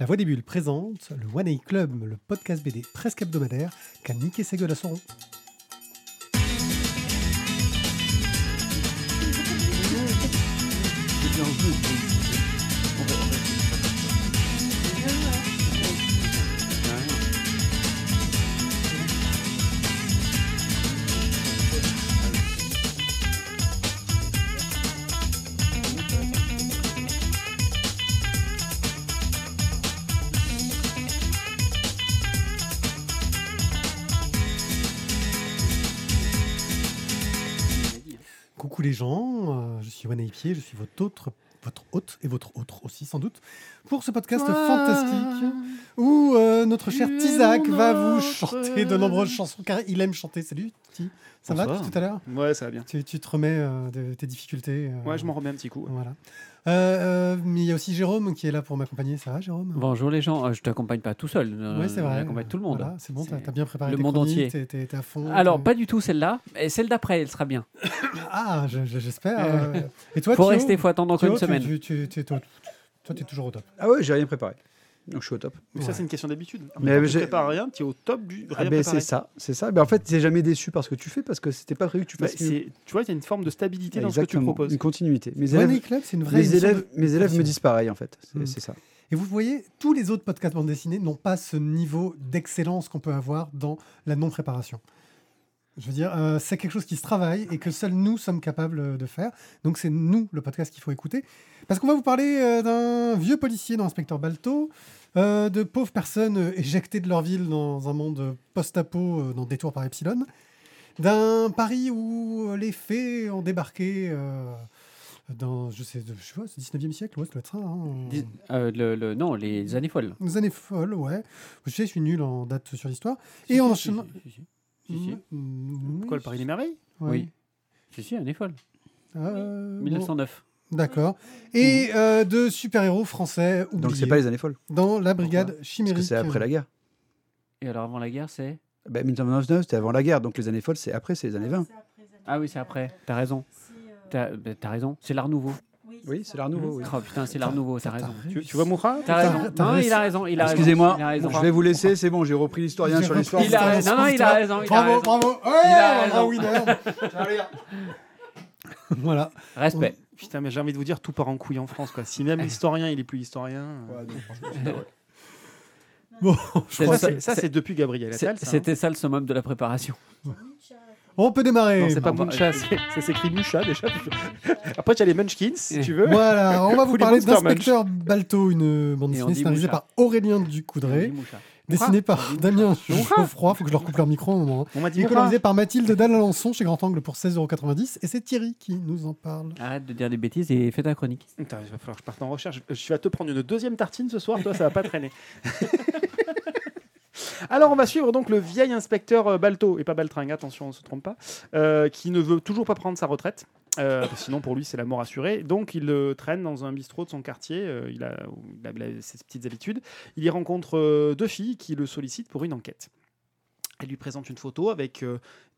La Voix des Bulles présente le One A Club, le podcast BD presque hebdomadaire qu'a niqué ses gueules à gens, euh, je suis One Pied, je suis votre autre votre hôte et votre autre aussi sans doute pour ce podcast fantastique où euh, notre cher Tizak va vous chanter de nombreuses chansons car il aime chanter. Salut Ti, ça va Bonsoir. tout à l'heure? Ouais, ça va bien. tu, tu te remets euh, de tes difficultés euh, Ouais, je m'en remets un petit coup. Voilà. Euh, euh, mais il y a aussi Jérôme qui est là pour m'accompagner. Ça va Jérôme? Bonjour les gens, Euh, je t'accompagne pas tout seul, Oui, c'est vrai. j'accompagne tout le monde. Voilà, c'est bon, t'as as bien préparé le tes monde entier. t'es- T'es t'es à fond. Alors, pas du tout celle-là, et celle d'après, elle sera bien. Ah, je- je- j'espère. Et toi, Faut Thio? rester, faut attendre encore Thio, une tu- semaine. tu- tu- tu- toi, toi, t'es toujours au top. Ah ouais, j'ai rien préparé. Donc je suis au top. Mais Ouais. ça, c'est une question d'habitude. Mais Mais tu prépares rien, tu es au top du Ah ben, c'est ça, c'est ça. Ben, en fait, t'es jamais déçu par ce que tu fais parce que c'était pas prévu que tu Bah, fasses mieux. c'est- tu vois, il y a une forme de stabilité dans ce que tu proposes. Une continuité. Mes élèves, A Club, c'est une vraie mes élèves, de- mes élèves me disent pareil en fait. C'est Mm. c'est ça. Et vous voyez, tous les autres podcasts bande dessinée n'ont pas ce niveau d'excellence qu'on peut avoir dans la non-préparation. Je veux dire, euh, c'est quelque chose qui se travaille et que seuls nous sommes capables de faire. Donc c'est nous, le podcast, qu'il faut écouter. Parce qu'on va vous parler euh, d'un vieux policier dans Inspecteur Balto, euh, de pauvres personnes euh, éjectées de leur ville dans un monde post-apo euh, dans Détour par Epsilon, d'un Paris où euh, les fées ont débarqué euh, dans, je sais, je sais pas, c'est 19e siècle, ouais, ça doit être ça. hein. Dis- euh, le, le- non, les années folles. Les années folles, ouais. Je sais, je suis nul en date sur l'histoire. Si, Et si, en si. Si. Mm, Quoi, le Paris des Merveilles ouais. Oui. Si, si, années folles. Euh, bon, 1909. D'accord. Et euh, de super-héros français oubliés Donc c'est pas les années folles. dans la brigade Parce chimérique. que c'est après la guerre. Et alors avant la guerre, c'est Ben, 1999, c'était avant la guerre. Donc les années folles, c'est après, c'est les années 20. Ah oui, c'est après. T'as raison. T'as bah, t'as raison. C'est l'art nouveau. Oui, c'est l'art nouveau. oui. Oh putain, c'est l'art nouveau. T'as raison. tu, tu vois Moura T'as raison. Non, raison. il a raison. Il a raison. Excusez-moi, Il a raison. je vais vous laisser. C'est bon, j'ai repris l'historien sur l'histoire. Il a raison. Non, non, il a raison. Bravo, bravo. Ouais, Il a raison. winner. voilà. Respect. Putain, mais j'ai envie de vous dire, tout part en couille en France. Quoi. Si même l'historien, il est plus historien. euh, Bon, je C'est crois Ça, ça- c'est- depuis Gabriel Attal. ça, hein. C'était ça le summum de la préparation. On peut démarrer. Non, c'est pas Muncha, c'est- ça s'écrit Musha déjà. Après, tu as les Munchkins, si tu veux. Voilà, on va vous parler d'Inspecteur Balto, une bande Et on dessinée scénarisée par Aurélien Ducoudray, dessinée par Damien Geoffroy, faut que je leur coupe leur micro un moment. On m'a dit Et colorisé par Mathilde Dallalençon chez Grand Angle pour 16,90€. Et c'est Thierry qui nous en parle. Arrête de dire des bêtises et fais ta chronique. Putain, il va falloir que je parte en recherche. Je vais te prendre une deuxième tartine ce soir, toi, ça va pas traîner. Alors, on va suivre donc le vieil inspecteur euh, Balto, et pas Baltringue, attention, on ne se trompe pas, euh, qui ne veut toujours pas prendre sa retraite. euh, sinon, pour lui, c'est la mort assurée. Donc, il traîne dans un bistrot de son quartier. il, a, il a- ses petites habitudes. Il y rencontre deux filles qui le sollicitent pour une enquête. Elle lui présente une photo avec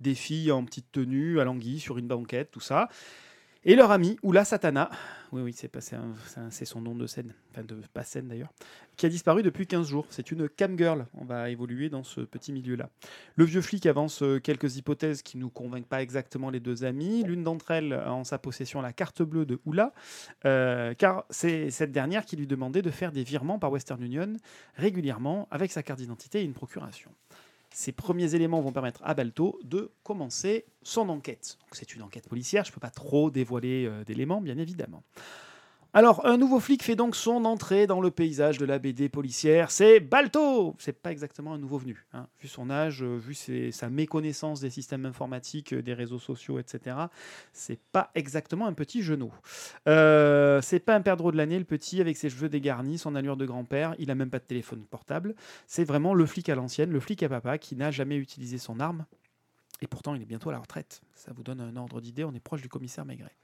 des filles en petite tenue, à l'anguille, sur une banquette, tout ça. Et leur ami, Oula Satana, oui, oui, c'est c'est son nom de scène, enfin de pas scène d'ailleurs, qui a disparu depuis 15 jours. C'est une cam girl. On va évoluer dans ce petit milieu-là. Le vieux flic avance euh, quelques hypothèses qui nous convainquent pas exactement les deux amis. L'une d'entre elles a en sa possession la carte bleue de Oula, euh, car c'est cette dernière qui lui demandait de faire des virements par Western Union régulièrement avec sa carte d'identité et une procuration. Ces premiers éléments vont permettre à Balto de commencer son enquête. C'est une enquête policière, je ne peux pas trop dévoiler euh, d'éléments, bien évidemment. Alors, un nouveau flic fait donc son entrée dans le paysage de la BD policière. C'est Balto C'est pas exactement un nouveau venu. hein. Vu son âge, euh, vu sa méconnaissance des systèmes informatiques, euh, des réseaux sociaux, etc., c'est pas exactement un petit genou. Euh, c'est pas un perdreau de l'année, le petit, avec ses cheveux dégarnis, son allure de grand-père. Il a même pas de téléphone portable. C'est vraiment le flic à l'ancienne, le flic à papa, qui n'a jamais utilisé son arme. Et pourtant, il est bientôt à la retraite. Ça vous donne un ordre d'idée, on est proche du commissaire Maigret.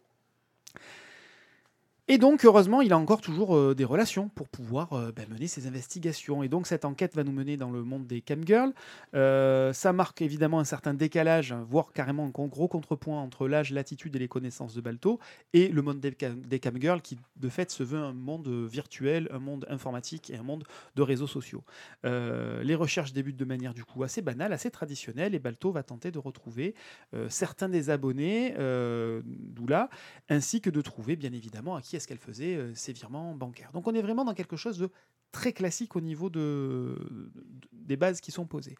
Et donc, heureusement, il a encore toujours euh, des relations pour pouvoir euh, bah, mener ses investigations. Et donc, cette enquête va nous mener dans le monde des camgirls. Euh, ça marque évidemment un certain décalage, voire carrément un gros contrepoint entre l'âge, l'attitude et les connaissances de Balto et le monde des, cam- des camgirls qui, de fait, se veut un monde virtuel, un monde informatique et un monde de réseaux sociaux. Euh, les recherches débutent de manière du coup assez banale, assez traditionnelle, et Balto va tenter de retrouver certains des abonnés d'Oula, ainsi que de trouver bien évidemment à qui est-ce qu'elle faisait euh, ses virements bancaires. Donc on est vraiment dans quelque chose de très classique au niveau de- des bases qui sont posées.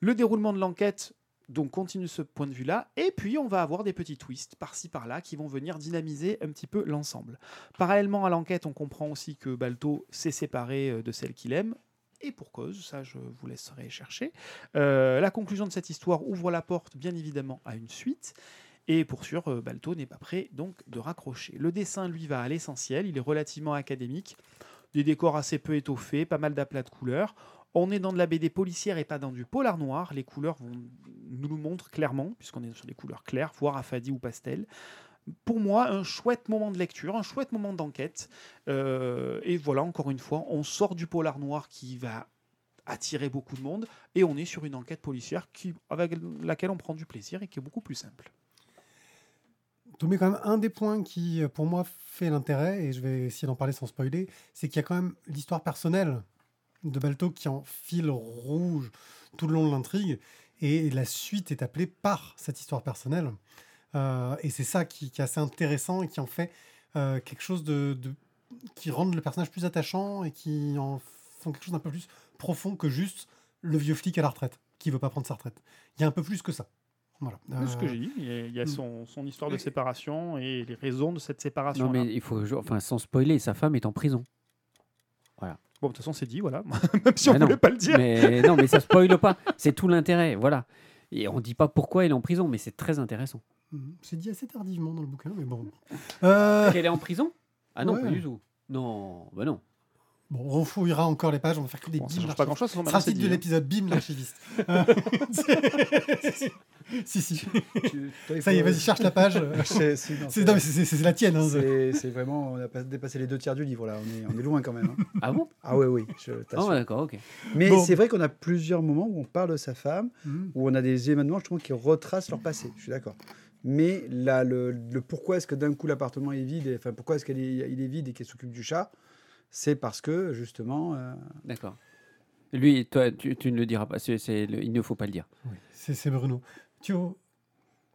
Le déroulement de l'enquête donc continue ce point de vue-là, et puis on va avoir des petits twists par-ci par-là qui vont venir dynamiser un petit peu l'ensemble. Parallèlement à l'enquête, on comprend aussi que Balto s'est séparé euh, de celle qu'il aime, et pour cause, ça je vous laisserai chercher. Euh, la conclusion de cette histoire ouvre la porte bien évidemment à une suite. Et pour sûr, euh, Balto n'est pas prêt donc de raccrocher. Le dessin, lui, va à l'essentiel. Il est relativement académique. Des décors assez peu étoffés, pas mal d'aplats de couleurs. On est dans de la BD policière et pas dans du polar noir. Les couleurs vont nous le montrent clairement, puisqu'on est sur des couleurs claires, voire affadies ou pastel. Pour moi, un chouette moment de lecture, un chouette moment d'enquête. Euh, et voilà, encore une fois, on sort du polar noir qui va attirer beaucoup de monde et on est sur une enquête policière avec laquelle on prend du plaisir et qui est beaucoup plus simple. Mets quand même un des points qui, euh, pour moi, fait l'intérêt, et je vais essayer d'en parler sans spoiler, c'est qu'il y a quand même l'histoire personnelle de Balto qui en fil rouge tout le long de l'intrigue, et la suite est appelée par cette histoire personnelle. Euh, et c'est ça qui, est assez intéressant et qui en fait euh, quelque chose de, de- qui rend le personnage plus attachant et qui en font quelque chose d'un peu plus profond que juste le vieux flic à la retraite qui veut pas prendre sa retraite. Il y a un peu plus que ça. Voilà. C'est ce que Euh, j'ai dit. Il y a, il y a mm. son, son histoire de séparation et les raisons de cette séparation. Non, mais il faut, enfin, sans spoiler, sa femme est en prison. Bon, de toute façon, c'est dit, voilà. Même si on non, voulait pas le dire. Mais non, mais ça spoile pas. C'est tout l'intérêt, voilà. Et on dit pas pourquoi il est en prison, mais c'est très intéressant. Mhm. C'est dit assez tardivement dans le bouquin, mais bon. Euh, Qu'elle est en prison? Ah non, Ouais. pas du tout. Non, bah non. bon, on refouillera encore les pages, on va faire que des Bon, ça bims change pas grand-chose. Ce sera le titre de l'épisode Bim l'archiviste. Euh, si, si. Ça y est, vas-y, cherche la page. C'est la tienne. hein. c'est- vraiment, on a pas dépassé les deux tiers du livre là. On est, on est loin quand même. hein. Ah bon? Ah oui, oui. Je Ah d'accord, ok. Mais Bon. c'est vrai qu'on a plusieurs moments où on parle de sa femme, Mhm. où on a des événements justement qui retracent leur passé. Je suis d'accord. Mais là, le, le pourquoi est-ce que d'un coup l'appartement est vide, et, enfin pourquoi est-ce qu'il est, il est vide et qu'elle s'occupe du chat, c'est parce que justement. euh, D'accord. Lui, toi, tu, tu ne le diras pas. Le- il ne faut pas le dire. Oui, c'est Bruno. Thio,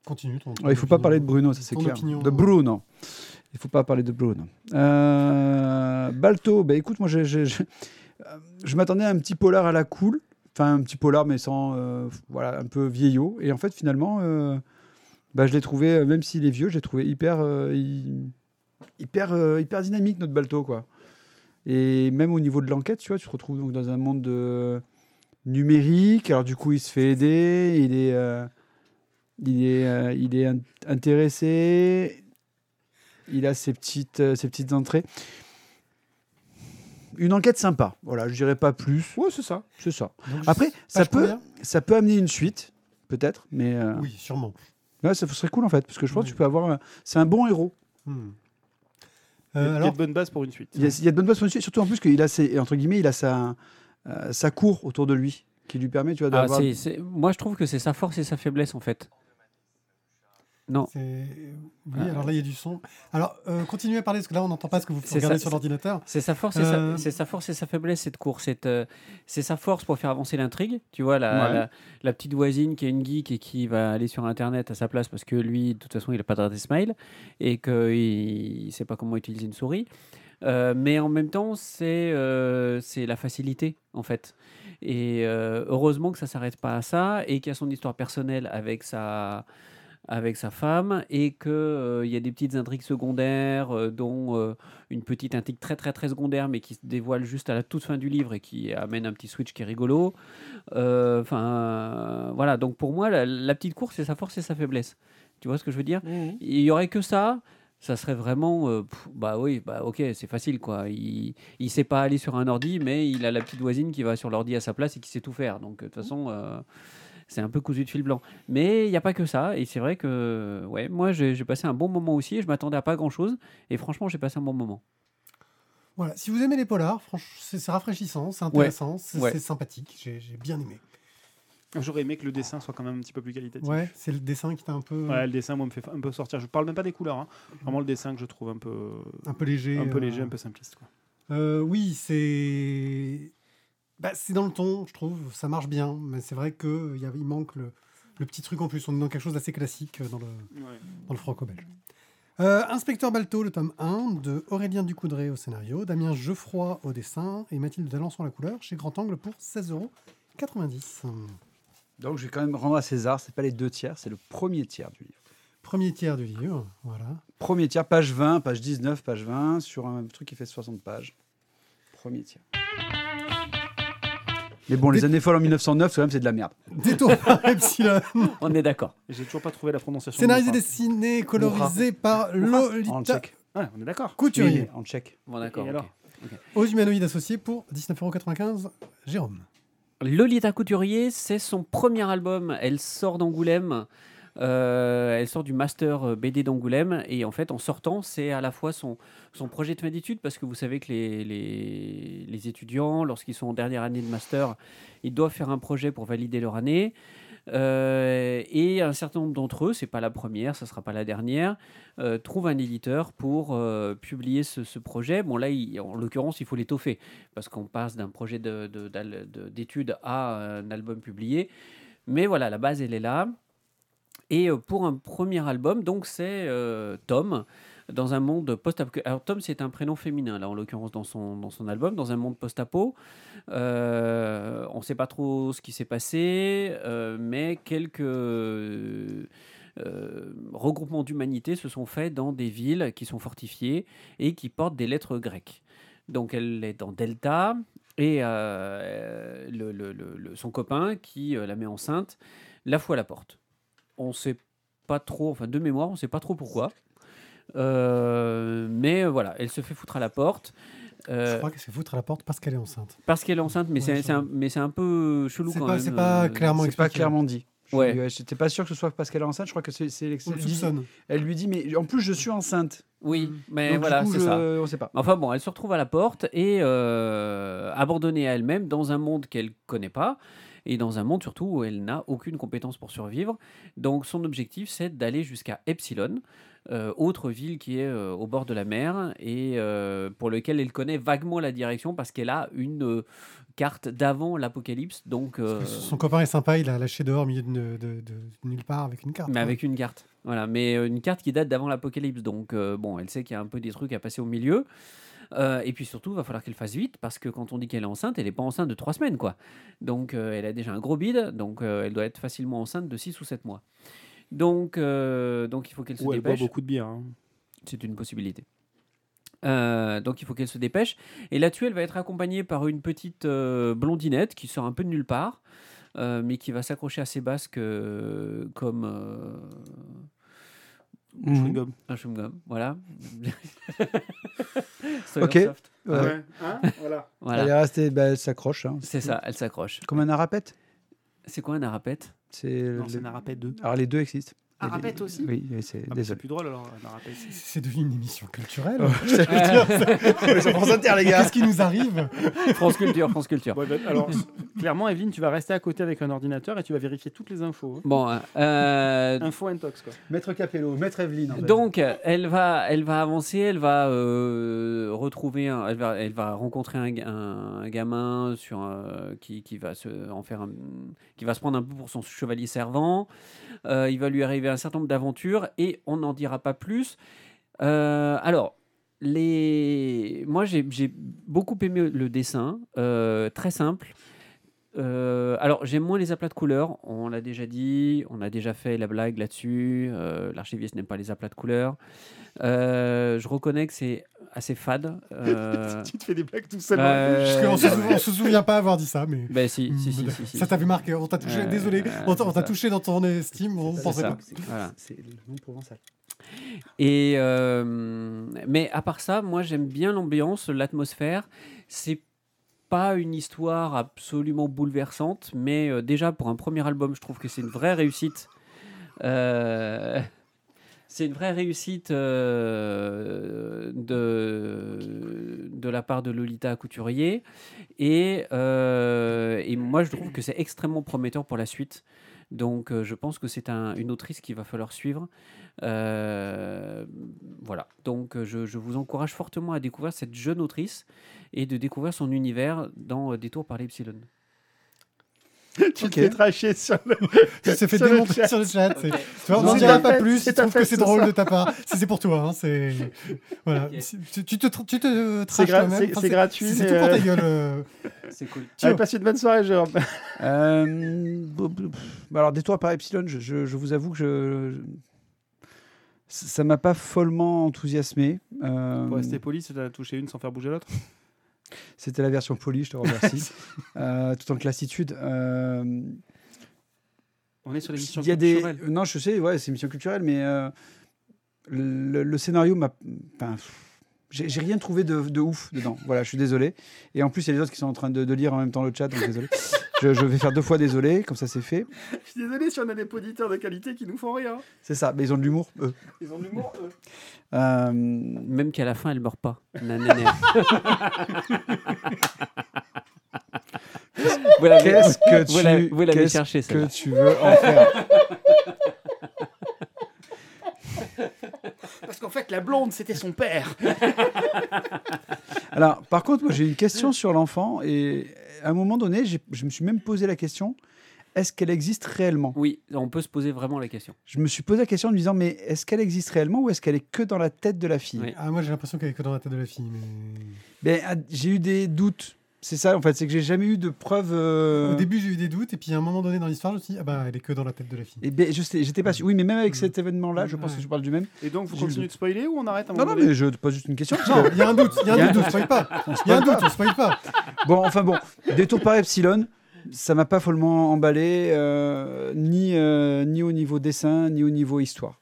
continue. Ton, ton Ouais, il faut pas parler de Bruno, ça c'est clair. opinion. De Bruno. Il faut pas parler de Bruno. Euh, Balto, bah écoute, moi euh, je m'attendais à un petit polar à la cool, enfin un petit polar mais sans, euh, voilà, un peu vieillot. Et en fait finalement, euh, bah, je l'ai trouvé, euh, même s'il est vieux, je l'ai trouvé hyper, euh, hy- hyper, euh, hyper dynamique notre Balto quoi. Et même au niveau de l'enquête, tu vois, tu te retrouves donc dans un monde de numérique. Alors du coup, il se fait aider, il est, euh, il est, euh, il est in- intéressé, il a ses petites, euh, ses petites entrées. Une enquête sympa, voilà, je dirais pas plus. Ouais, c'est ça. C'est ça. Donc, Après, ça peut, ça peut amener une suite, peut-être, mais euh, Oui, sûrement. ouais, ça serait cool en fait, parce que je pense Oui. que tu peux avoir. un- C'est un bon héros. Hmm. Il y a- Euh, il y a alors, de bonnes bases pour une suite. Il y a, il y a de bonnes bases pour une suite, surtout en plus qu'il a ses, entre guillemets, il a sa, euh, sa cour autour de lui, qui lui permet, tu vois, Ah, d'avoir. c'est, c'est- Moi, je trouve que c'est sa force et sa faiblesse, en fait. Non, oui, Ah. alors là, il y a du son. Alors, euh, continuez à parler, parce que là, on n'entend pas ce que vous regardez ça, sur l'ordinateur. c'est sa force, et Euh, sa, c'est sa force et sa faiblesse cette course. C'est, euh, c'est sa force pour faire avancer l'intrigue. Tu vois la, Ouais. la, la petite voisine qui est une geek et qui va aller sur Internet à sa place parce que lui, de toute façon, il n'a pas d'adresse mail et qu'il ne sait pas comment utiliser une souris. Mais en même temps, c'est, c'est la facilité en fait. Et heureusement que ça s'arrête pas à ça et qu'il y a son histoire personnelle avec sa avec sa femme et qu'il y a des petites intrigues secondaires, euh, dont euh, une petite intrigue très très très secondaire, mais qui se dévoile juste à la toute fin du livre et qui amène un petit switch qui est rigolo. Euh, Enfin, euh, voilà. Donc pour moi, la, la petite course, c'est sa force et sa faiblesse. Tu vois ce que je veux dire? Il y aurait que ça. Ça serait vraiment, euh, pff, bah oui, bah ok, c'est facile quoi. Il, il sait pas aller sur un ordi, mais il a la petite voisine qui va sur l'ordi à sa place et qui sait tout faire. Donc de toute façon, euh, c'est un peu cousu de fil blanc. Mais il n'y a pas que ça. Et c'est vrai que ouais, moi, j'ai passé un bon moment aussi. Je m'attendais à pas grand-chose. Et franchement, j'ai passé un bon moment. Voilà, si vous aimez les polars, franchement, c'est rafraîchissant, c'est intéressant, c'est Ouais. sympathique, j'ai bien aimé. J'aurais aimé que le dessin soit quand même un petit peu plus qualitatif. Ouais, c'est le dessin qui t'a un peu, Ouais, le dessin, moi, me fait un peu sortir. Je parle même pas des couleurs. hein. Vraiment le dessin que je trouve un peu, un peu léger. un peu euh, léger, un peu simpliste. Quoi. Euh, oui, c'est. Bah, c'est dans le ton, je trouve. Ça marche bien. Mais c'est vrai qu'il y a- il manque le, le petit truc en plus. On est dans quelque chose d'assez classique euh, dans le, dans le franco-belge. Euh, Inspecteur Balto, le tome 1, de Aurélien Ducoudray au scénario, Damien Geoffroy au dessin et Mathilde Dalançon à la couleur, chez Grand Angle pour 16,90€. Donc je vais quand même rendre à César, c'est pas les deux tiers, c'est le premier tiers du livre. Premier tiers du livre, voilà. Premier tiers, page 20, page 19, page 20, sur un truc qui fait 60 pages. Premier tiers. Mais bon, les années folles en 1909, quand même, c'est de la merde. Détour par Epsilon. On est d'accord. J'ai toujours pas trouvé la prononciation. Scénarisé, de dessiné, colorisé par En Lolita tchèque. Ouais, on est d'accord. Couturier. Oui, en tchèque. Bon, d'accord. Aux humanoïdes associés pour 19,95€. Jérôme. Lolita Couturier, c'est son premier album. Elle sort d'Angoulême. Euh, elle sort du master euh, BD d'Angoulême. Et en fait, en sortant, c'est à la fois son, son projet de fin d'études, parce que vous savez que les, les, étudiants, lorsqu'ils sont en dernière année de master, ils doivent faire un projet pour valider leur année. Euh, et un certain nombre d'entre eux, c'est pas la première, ça sera pas la dernière, trouvent un éditeur pour publier ce, projet. Bon là, en l'occurrence, il faut l'étoffer parce qu'on passe d'un projet de- de- d'études à un album publié. Mais voilà, la base, elle est là. Et euh, pour un premier album, donc c'est euh, Tom, dans un monde post-apo. Alors Tom, c'est un prénom féminin, là, en l'occurrence, dans son, dans son album, dans un monde post-apo. Euh, on ne sait pas trop ce qui s'est passé, mais quelques regroupements d'humanité se sont faits dans des villes qui sont fortifiées et qui portent des lettres grecques. Donc elle est dans Delta et son copain qui la met enceinte la fout à la porte. On sait pas trop, enfin de mémoire, on sait pas trop pourquoi. Euh, mais voilà, elle se fait foutre à la porte. euh, Je crois qu'elle se fait foutre à la porte parce qu'elle est enceinte. parce qu'elle est enceinte, mais Ouais, c'est un, mais c'est un peu chelou C'est quand pas- même. c'est pas euh, clairement C'est pas clairement dit. Je Ouais. J'étais pas sûr que ce soit parce qu'elle est enceinte. Je crois que c'est. elle, dit- soupçonne. elle lui dit, mais en plus, je suis enceinte. Oui, mais Donc, du voilà, c'est ça. On sait pas. Enfin bon, elle se retrouve à la porte et euh, abandonnée à elle-même dans un monde qu'elle connaît pas et dans un monde surtout où elle n'a aucune compétence pour survivre. Donc son objectif, c'est d'aller jusqu'à Epsilon, euh, autre ville qui est euh, au bord de la mer et euh, pour lequel elle connaît vaguement la direction parce qu'elle a une carte d'avant l'apocalypse. Donc, Son copain est sympa, il a lâché dehors au milieu de, de- de- de nulle part avec une carte. Mais avec une carte. Voilà, mais une carte qui date d'avant l'apocalypse. Donc, bon, elle sait qu'il y a un peu des trucs à passer au milieu. Euh, et puis surtout, il va falloir qu'elle fasse vite parce que quand on dit qu'elle est enceinte, elle n'est pas enceinte de trois semaines, quoi. Donc, euh, elle a déjà un gros bide, donc euh, elle doit être facilement enceinte de 6 ou 7 mois. Donc, donc il faut qu'elle se Ou elle boit dépêche. beaucoup de bière. hein. C'est une possibilité. Euh, donc il faut qu'elle se dépêche. Et là-dessus, elle va être accompagnée par une petite euh, blondinette qui sort un peu de nulle part, euh, mais qui va s'accrocher à ses basques comme euh, Mhm. Chewing-gum. un chewing-gum. Voilà. Ok. Soft. Ouais. Ouais. Hein voilà. Voilà. Elle est restée, bah, elle s'accroche. hein. C'est ça, elle s'accroche. Comme un arapète. C'est quoi un arapète C'est. Le- un arapète 2. Alors les deux existent. Un Et les- arapète aussi Oui, c'est. Ah, bah, Désolé. plus drôle alors. C'est- C'est devenu une émission culturelle. C'est France Inter, les gars. Qu'est-ce qui nous arrive France Culture, France Culture. Ben, alors, clairement, Evelyne, tu vas rester à côté avec un ordinateur et tu vas vérifier toutes les infos. hein. Bon, euh, Info intox, quoi. Maître Capello, Maître Evelyne. en fait. donc elle va, elle va avancer, elle va euh, retrouver, un- elle va, elle va rencontrer un, ga- un- un gamin sur un- qui, qui va se en faire, un- qui va se prendre un peu pour son chevalier servant. Euh, il va lui arriver un certain nombre d'aventures et on n'en dira pas plus. Euh, alors. Les... Moi, j'ai beaucoup aimé le dessin, euh, très simple. Euh, alors, j'aime moins les aplats de couleurs. On l'a déjà dit, on a déjà fait la blague là-dessus. L'archiviste n'aime pas les aplats de couleurs. Je reconnais que c'est assez fade. Euh, tu te fais des blagues tout seul. euh, on se souvient pas avoir dit ça, mais. ben, si, si, si, si, si. Ça t'avait marqué, on t'a touché, Euh, désolé, euh, on t'a touché dans ton estime, on pensait ça. pas. Voilà. C'est le nom provençal. Et euh, mais à part ça, moi j'aime bien l'ambiance, l'atmosphère. C'est pas une histoire absolument bouleversante, mais euh, déjà pour un premier album, je trouve que c'est une vraie réussite. Euh, c'est une vraie réussite euh, de, de la part de Lolita Couturier. Et, euh, et moi, je trouve que c'est extrêmement prometteur pour la suite. Donc, euh, je pense que c'est un- une autrice qu'il va falloir suivre. Voilà. Donc, je, je vous encourage fortement à découvrir cette jeune autrice et de découvrir son univers dans Détour par l'Epsilon. tu Ok. te fais tracher sur le. Ça s'est fait Sur le démonter chat. sur le chat. c'est-. Tu vois, on n'en c'est dira pas plus. c'est Je trouve que c'est ce drôle de ta part. Si c'est pour toi. Hein, c'est voilà. Tu, tu te, tu te C'est traches toi-même. c'est- Enfin, c'est gratuit, C'est tout pour ta euh, gueule. euh. C'est cool. Tio. Allez, passe une bonne soirée, Jérôme. Euh, bah alors, Détour par Epsilon, je, je- je vous avoue que je, ça m'a pas follement enthousiasmé. Euh, Pour rester poli, tu as touché une sans faire bouger l'autre. C'était la version polie, je te remercie. Euh, tout en classitude. Euh, On est sur l'émission il y a des... culturelle. Non, je sais, ouais, c'est une mission culturelle, mais euh, le, le scénario m'a. Enfin, j'ai rien trouvé de, de ouf dedans. Voilà, je suis désolé. Et en plus, il y a les autres qui sont en train de, de lire en même temps le chat, donc désolé. je, je vais faire deux fois désolé, comme ça c'est fait. Je suis désolé si on a des auditeurs de qualité qui nous font rire. C'est ça, mais ils ont de l'humour, eux. Ils ont de l'humour, eux. Euh, Même qu'à la fin, elle meurt pas. L'avez Qu'est-ce que tu- vous l'avez qu'est-ce cherché, que tu veux en faire Parce qu'en fait, la blonde, c'était son père. Alors, par contre, moi, j'ai une question sur l'enfant et à un moment donné, je me suis même posé la question est-ce qu'elle existe réellement? Oui, on peut se poser vraiment la question. Je me suis posé la question en me disant mais est-ce qu'elle existe réellement ou est-ce qu'elle est que dans la tête de la fille? Oui. Ah, moi, j'ai l'impression qu'elle est que dans la tête de la fille. Mais... Ben, ah, J'ai eu des doutes. C'est ça, en fait, c'est que j'ai jamais eu de preuves. euh, Au début, j'ai eu des doutes, et puis à un moment donné dans l'histoire, je me suis dit, ah bah, elle est que dans la tête de la fille. Et ben, je sais, j'étais pas sûr. Oui, mais même avec Mm. cet événement-là, je pense Ouais. que je parle du même. Et donc, vous continuez de spoiler ou on arrête un Non, moment non, donné mais je te pose juste une question. Non, il y a un doute, il y a un doute, on spoil pas. Il y a un doute, on spoil pas. Bon, enfin bon, Détour par Epsilon, ça m'a pas follement emballé, euh, ni, euh, ni au niveau dessin, ni au niveau histoire.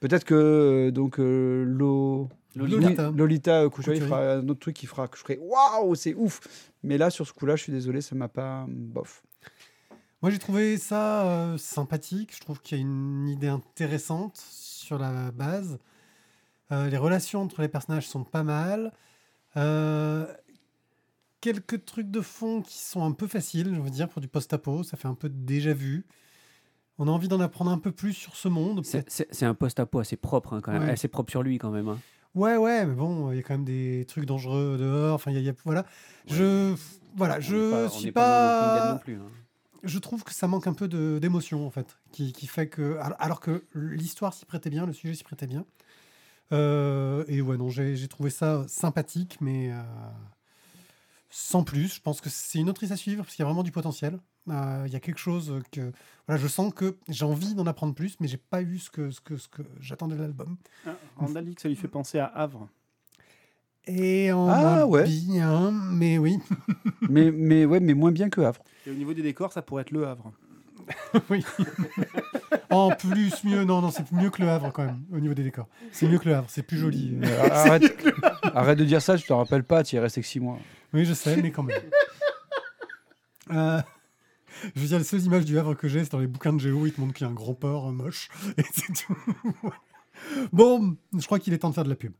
Peut-être que euh, donc euh, Lo- Lolita. Lolita Couturier. fera un autre truc qui fera que je ferai waouh, c'est ouf. Mais là, sur ce coup-là, je suis désolé, ça m'a pas bof. Moi, j'ai trouvé ça euh, sympathique. Je trouve qu'il y a une idée intéressante sur la base. Euh, les relations entre les personnages sont pas mal. Euh, quelques trucs de fond qui sont un peu faciles, je veux dire, pour du post-apo. Ça fait un peu déjà vu. On a envie d'en apprendre un peu plus sur ce monde. C'est un post-apo assez propre, hein, quand même. Ouais. Assez propre sur lui, quand même. hein. Ouais, ouais, mais bon, il y a quand même des trucs dangereux dehors. Enfin, il y a- il y a, voilà. Je, voilà, On je pas- suis pas non plus. hein. je trouve que ça manque un peu d'émotion en fait, qui, qui fait que alors- que l'histoire s'y prêtait bien, le sujet s'y prêtait bien. Euh, et ouais non, j'ai j'ai trouvé ça sympathique, mais euh, sans plus. Je pense que c'est une autrice à suivre parce qu'il y a vraiment du potentiel. Euh, Il y a quelque chose que voilà, je sens que j'ai envie d'en apprendre plus, mais j'ai pas eu ce que ce que ce que j'attendais de l'album. Ah, que ça lui fait penser à Havre. Et en Ah, ouais. bien, mais oui, mais, mais ouais, mais moins bien que Havre. Et au niveau des décors, ça pourrait être le Havre. oui. en plus mieux, non non, c'est mieux que le Havre quand même au niveau des décors. C'est mieux que le Havre, c'est plus joli. euh. Arrête, arrête de dire ça, je te rappelle pas, tu y es resté que 6 mois. Oui, je sais, mais quand même. Euh, je veux dire, les seules images du Havre que j'ai, c'est dans les bouquins de Géo, ils te montrent qu'il y a un grand port euh, moche. Et c'est tout. bon, je crois qu'il est temps de faire de la pub.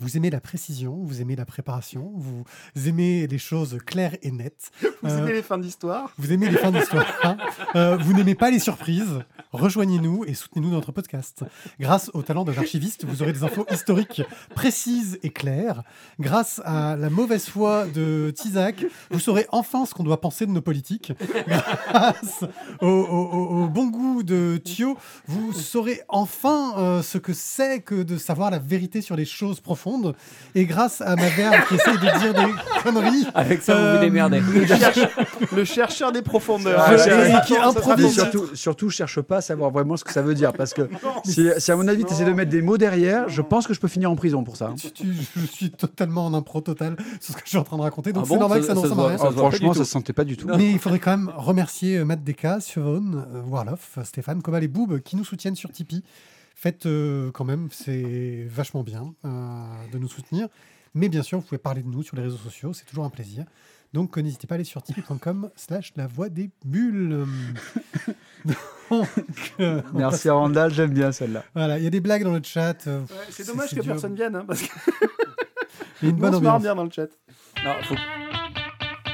Vous aimez la précision, vous aimez la préparation, vous aimez les choses claires et nettes. Vous Euh, aimez les fins d'histoire vous aimez les fins d'histoire. hein Euh, vous n'aimez pas les surprises. Rejoignez-nous et soutenez-nous dans notre podcast. Grâce au talent de l'archiviste, vous aurez des infos historiques précises et claires. Grâce à la mauvaise foi de Tizak, vous saurez enfin ce qu'on doit penser de nos politiques. Grâce au, au- au- au bon goût de Thio, vous saurez enfin euh, ce que c'est que de savoir la vérité sur les choses profondes. Et grâce à ma verbe qui essaye de dire des conneries, Avec ça, vous Euh, vous démerdez. le, cherche- le chercheur des profondeurs. Ah, ouais. qui improvise. Surtout, surtout, cherche pas à savoir vraiment ce que ça veut dire. Parce que Non. si, si à mon avis, tu essaies de mettre des mots derrière, je pense que je peux finir en prison pour ça. hein. Tu- tu- je suis totalement en impro total sur ce que je suis en train de raconter, donc Ah c'est normal ça- que ça n'en voit- rien. ça franchement, ça se sentait pas du tout. Mais il faudrait quand même remercier euh, Matt Deka, Siobhan, euh, Warloff, euh, Stéphane, Cobal et Boob qui nous soutiennent sur Tipeee. Faites euh, quand même, c'est vachement bien euh, de nous soutenir. Mais bien sûr, vous pouvez parler de nous sur les réseaux sociaux, c'est toujours un plaisir. Donc n'hésitez pas à aller sur tipeee.com slash la voix des bulles. Donc, euh, Merci Randall, j'aime bien celle-là. Voilà, il y a des blagues dans le chat. c'est dommage que dur. personne vienne, hein, parce que Il y a une bonne on se marre bien dans le chat. Non, faut...